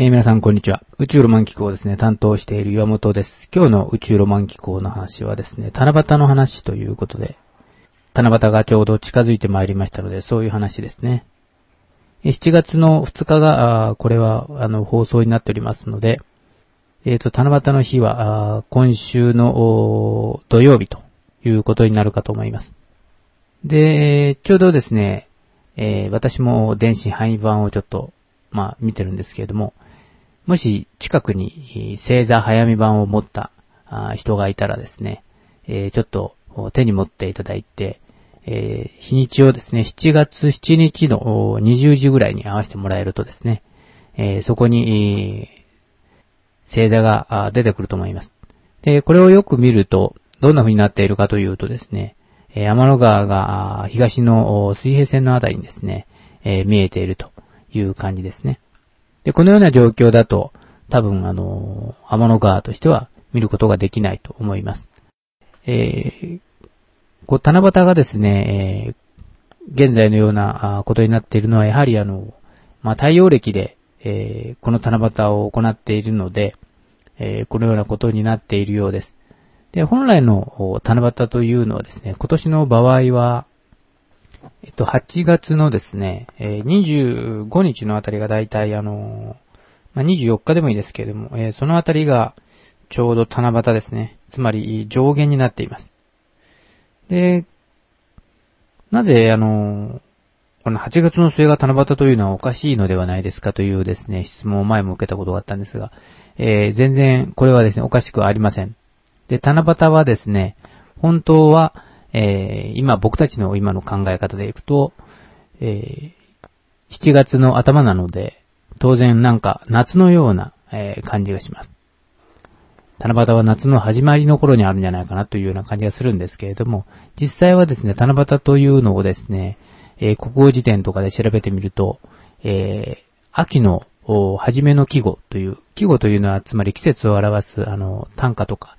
えー皆さんこんにちは。宇宙ロマン機構ですね、担当している岩本です。今日の宇宙ロマン機構の話はですね、七夕の話ということで、七夕がちょうど近づいてまいりましたので、そういう話ですね。7月の2日が、これは、あの、放送になっておりますので、えっ、と、七夕の日は、今週の土曜日ということになるかと思います。で、ちょうどですね、えー私も電子範囲版をちょっと、まあ、見てるんですけれども、もし近くに星座早見版を持った人がいたらですね、えちょっと手に持っていただいて、え日にちをですね、7月7日の20時ぐらいに合わせてもらえるとですね、えそこに、星座が出てくると思います。で、これをよく見ると、どんな風になっているかというとですね、え天の川が東の水平線のあたりにですね、見えているという感じですね。で、このような状況だと、多分あの天の川としては見ることができないと思います。えーこう、七夕がですね、えー現在のようなことになっているのは、やはりあの、まあ、太陽暦で、えーこの七夕を行っているので、えーこのようなことになっているようです。で、本来の七夕というのはですね、今年の場合は、えっと、8月のですね、えー25日のあたりがだいたいあのーまあ、24日でもいいですけれども、えーそのあたりがちょうど七夕ですね。つまり上限になっています。で、なぜ、あのーこの8月の末が七夕というのはおかしいのではないですかというですね、質問を前も受けたことがあったんですが、えー全然これはですね、おかしくありません。で、七夕はですね、本当は、えー今僕たちの今の考え方でいくと、えー7月の頭なので、当然なんか夏のような、えー感じがします。七夕は夏の始まりの頃にあるんじゃないかなというような感じがするんですけれども、実際はですね、七夕というのをですね、えー国語辞典とかで調べてみると、えー秋の初めの季語という、季語というのはつまり季節を表すあの短歌とか、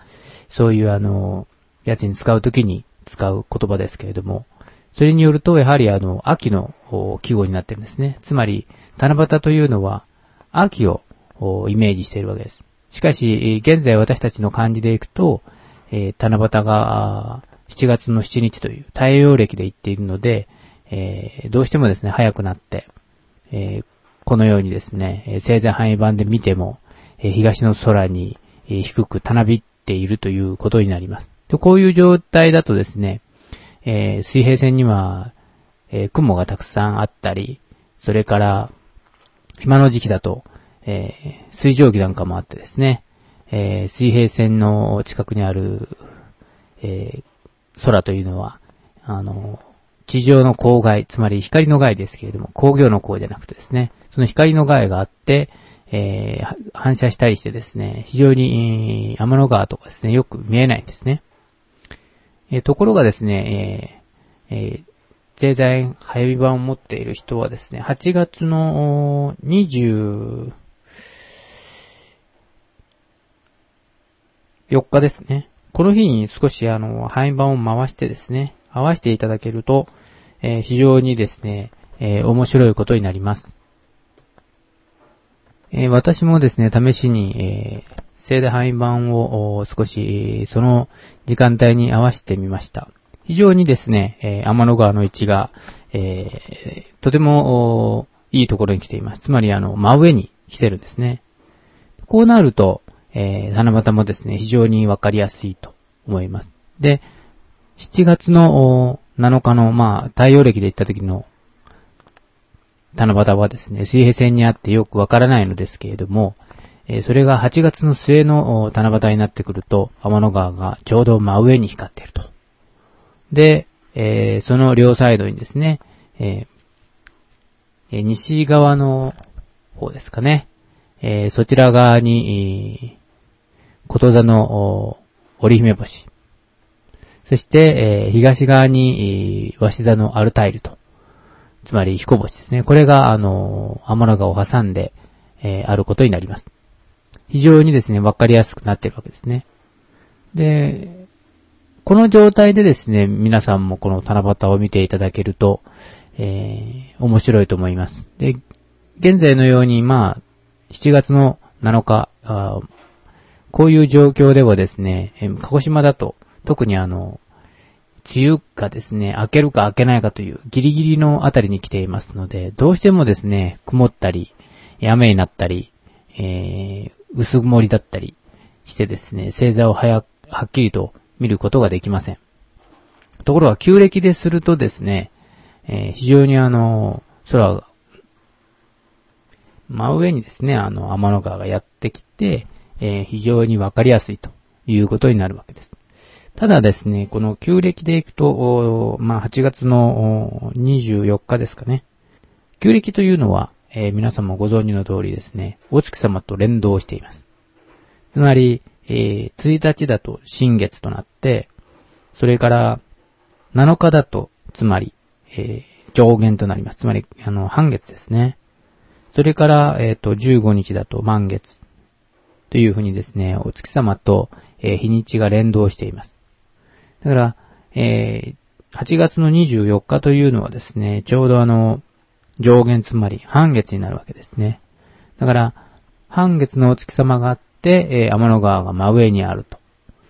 そういうあの、やつに使うときに使う言葉ですけれども、それによると、やはりあの、秋の季語になってるんですね。つまり、七夕というのは、秋をイメージしているわけです。しかし、現在私たちの漢字でいくと、えー七夕が7月の7日という太陽暦で言っているので、えーどうしてもですね、早くなって、えーこのようにですね、えー星座範囲版で見ても、東の空に、低くたなびっているということになります。でこういう状態だとですね、えー水平線には、えー雲がたくさんあったり、それから、今の時期だと、えー水蒸気なんかもあってですね、えー水平線の近くにある、えー空というのは、あの、地上の光害、つまり光の害ですけれども、工業の光じゃなくてですね、その光の害があって、えー反射したりしてですね、非常に、天の川とかですね、よく見えないんですね。えところがですね、えーえー、税財早見版を持っている人はですね、8月の24日ですね。この日に少しあの、早見版を回してですね、合わせていただけると、えー非常にですね、えー面白いことになります。えー私もですね、試しに、えー、聖で範囲版を少し、その時間帯に合わせてみました。非常にですね、天の川の位置が、えーとてもいいところに来ています。つまりあの、真上に来てるんですね。こうなると、えー、七夕もですね、非常にわかりやすいと思います。で、7月の7日の、まあ、太陽暦で行った時の七夕はですね、水平線にあってよくわからないのですけれども、えそれが8月の末の七夕になってくると、天の川がちょうど真上に光っていると。で、えその両サイドにですね、え西側の方ですかね、えそちら側に、えーこと座の織姫星、そして、え東側に、えー、鷲座のアルタイルと。つまり彦星ですね。これが、あのー、天の川を挟んで、えあることになります。非常にですね、わかりやすくなっているわけですね。で、この状態でですね、皆さんもこの七夕を見ていただけると、えー面白いと思います。で、現在のように、まあ、7月の7日、こういう状況ではですね、鹿児島だと、特にあの、梅雨がですね、明けるか明けないかというギリギリのあたりに来ていますので、どうしてもですね、曇ったり、雨になったり、えー、薄曇りだったりしてですね、星座を早、はっきりと見ることができません。ところが、旧暦でするとですね、えー、非常にあの、空が、真上にですね、あの、天の川がやってきて、えー、非常にわかりやすいということになるわけです。ただですね、この旧暦でいくと、まあ、8月の24日ですかね。旧暦というのは、えー、皆さんもご存知の通りですね、お月様と連動しています。つまり、えー、1日だと新月となって、それから7日だと、つまり、えー、上限となります。つまり、あの、半月ですね。それから、えっ、ー、と、15日だと満月。というふうにですね、お月様と、えー、日にちが連動しています。だから、えー、8月の24日というのはですね、ちょうどあの、上限つまり半月になるわけですね。だから、半月のお月様があって、えー、天の川が真上にあると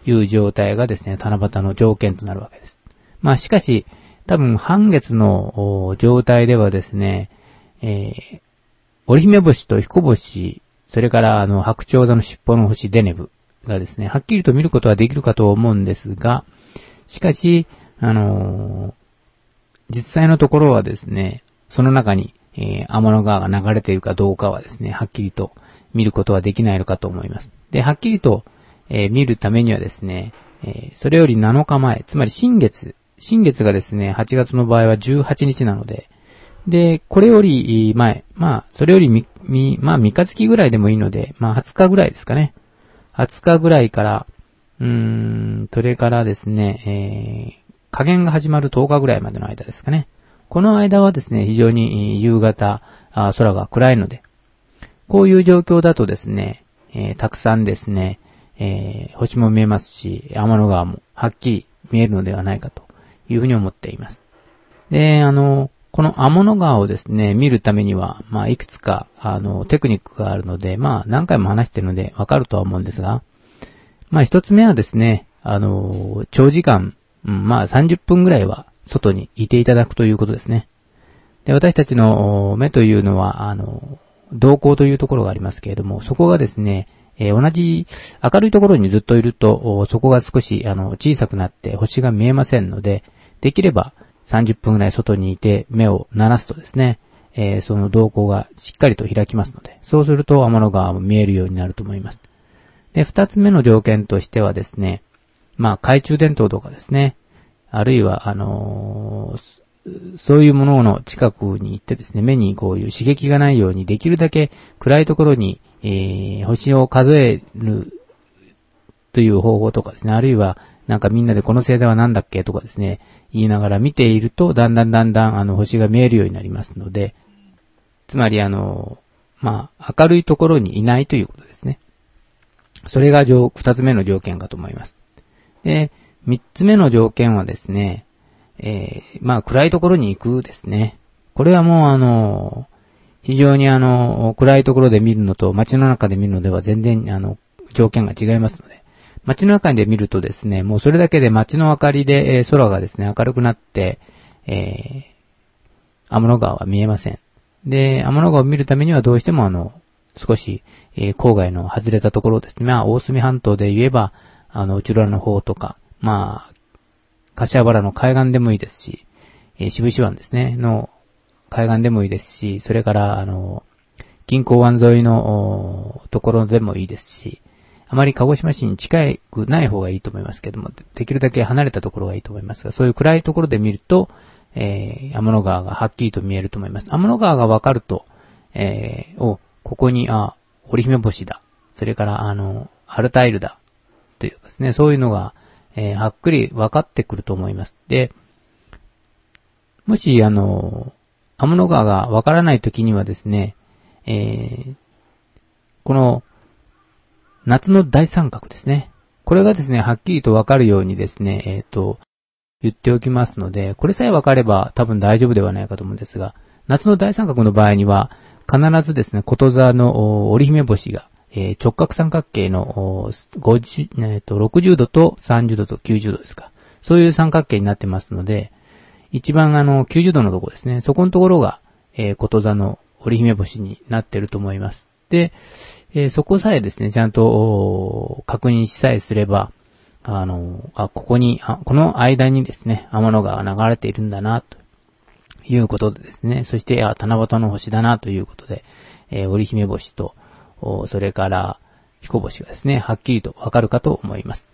いう状態がですね、七夕の条件となるわけです。まあしかし、多分半月の状態ではですね、えー、織姫星と彦星、それからあの白鳥座の尻尾の星デネブがですね、はっきりと見ることはできるかと思うんですが、しかし、あのー、実際のところはですね、その中に、えー、天の川が流れているかどうかはですね、はっきりと見ることはできないのかと思います。で、はっきりと、えー、見るためにはですね、えー、それより7日前、つまり新月、新月がですね、8月の場合は18日なので、で、これより前、まあ、それよりみ、み、まあ、三日月ぐらいでもいいので、まあ、20日ぐらいですかね。20日ぐらいから、うーん、それからですね、えー、加減が始まる10日ぐらいまでの間ですかね。この間はですね、非常に夕方、空が暗いので、こういう状況だとですね、えー、たくさんですね、えー、星も見えますし、天の川もはっきり見えるのではないかというふうに思っています。で、あの、この天の川をですね、見るためには、まあ、いくつか、あの、テクニックがあるので、まあ、何回も話してるのでわかるとは思うんですが、まあ、一つ目はですね、あの、長時間、うん、まあ、30分ぐらいは外にいていただくということですね。で、私たちの目というのは、あの、瞳孔というところがありますけれども、そこがですね、えー、同じ明るいところにずっといると、そこが少し、あの、小さくなって星が見えませんので、できれば30分ぐらい外にいて目を鳴らすとですね、えー、その瞳孔がしっかりと開きますので、そうすると天の川も見えるようになると思います。で、二つ目の条件としてはですね、まあ、懐中電灯とかですね、あるいは、あのー、そういうものの近くに行ってですね、目にこういう刺激がないように、できるだけ暗いところに、えー、星を数えるという方法とかですね、あるいは、なんかみんなでこの星座は何だっけとかですね、言いながら見ていると、だんだんだんだん、あの、星が見えるようになりますので、つまりあの、まあ、明るいところにいないということですね。それが二つ目の条件かと思います。で、三つ目の条件はですね、えー、まあ暗いところに行くですね。これはもうあの、非常にあの、暗いところで見るのと街の中で見るのでは全然あの、条件が違いますので、街の中で見るとですね、もうそれだけで街の明かりで、え、空がですね、明るくなって、えー、天の川は見えません。で、天の川を見るためにはどうしてもあの、少し、えー、郊外の外れたところですね。まあ、大隅半島で言えば、あの、内浦の方とか、まあ、柏原の海岸でもいいですし、えー、渋石湾ですね、の海岸でもいいですし、それから、あの、銀行湾沿いのところでもいいですし、あまり鹿児島市に近くない方がいいと思いますけども、できるだけ離れたところがいいと思いますが、そういう暗いところで見ると、えー、天の川がはっきりと見えると思います。天の川がわかると、えー、お、ここに、あ、織姫星だ。それから、あの、アルタイルだ。というですね、そういうのが、えー、はっくり分かってくると思います。で、もし、あの、天の川が分からないときにはですね、えー、この、夏の大三角ですね。これがですね、はっきりと分かるようにですね、えっ、ー、と、言っておきますので、これさえ分かれば多分大丈夫ではないかと思うんですが、夏の大三角の場合には、必ずですね、こと座の織姫星が、えー、直角三角形の50、えー、と60度と30度と90度ですか。そういう三角形になってますので、一番あの、90度のとこですね。そこのところが、えー、こと座の織姫星になってると思います。で、えー、そこさえですね、ちゃんと確認しさえすれば、あの、あ、ここに、あこの間にですね、天の川が流れているんだな、ということでですね、そして、あ、七夕の星だな、ということで、えー、織姫星と、それから、彦星がですね、はっきりとわかるかと思います。